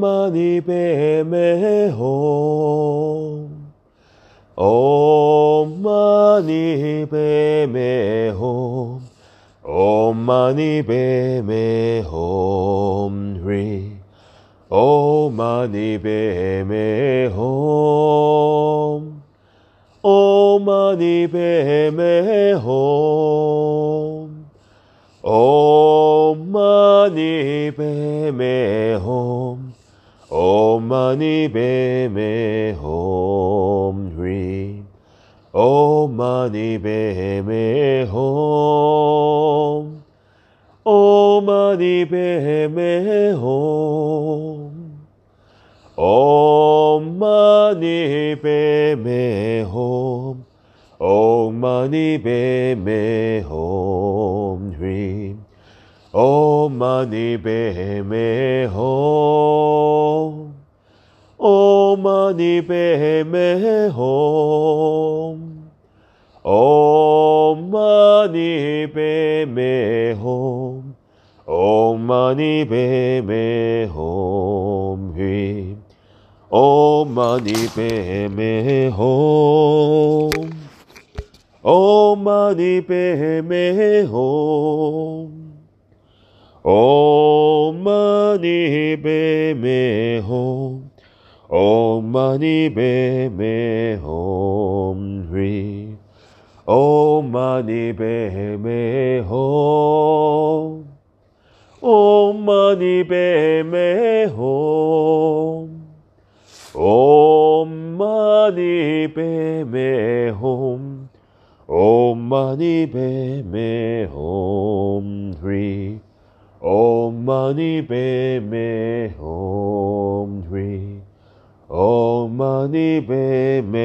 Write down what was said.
Mani Padme Hum. Om Mani Padme Hum. Om Mani Padme Hum. Hri. Om Mani Padme Hum. Om Mani Padme Hum. Om Mani Padme Hum. Hri. Om Mani Padme Hum. Om Mani Padme Hum. Om Mani Padme Hum. Om Mani Padme Hum. Hri. Om Mani Padme Hum. Om Mani Padme Hum. Om Mani Padme Hum. Om Mani Padme Hum. Hri. Om Mani Padme Hum. Om Mani Padme Hum. Om Mani Padme Hum. Hri. Om Mani Padme Hum. Om Mani Padme Hum. Om Mani Padme Hum. Om Mani Padme Hum. Hri. Om Mani Padme Hum. Hri. Padme Hum. Hri.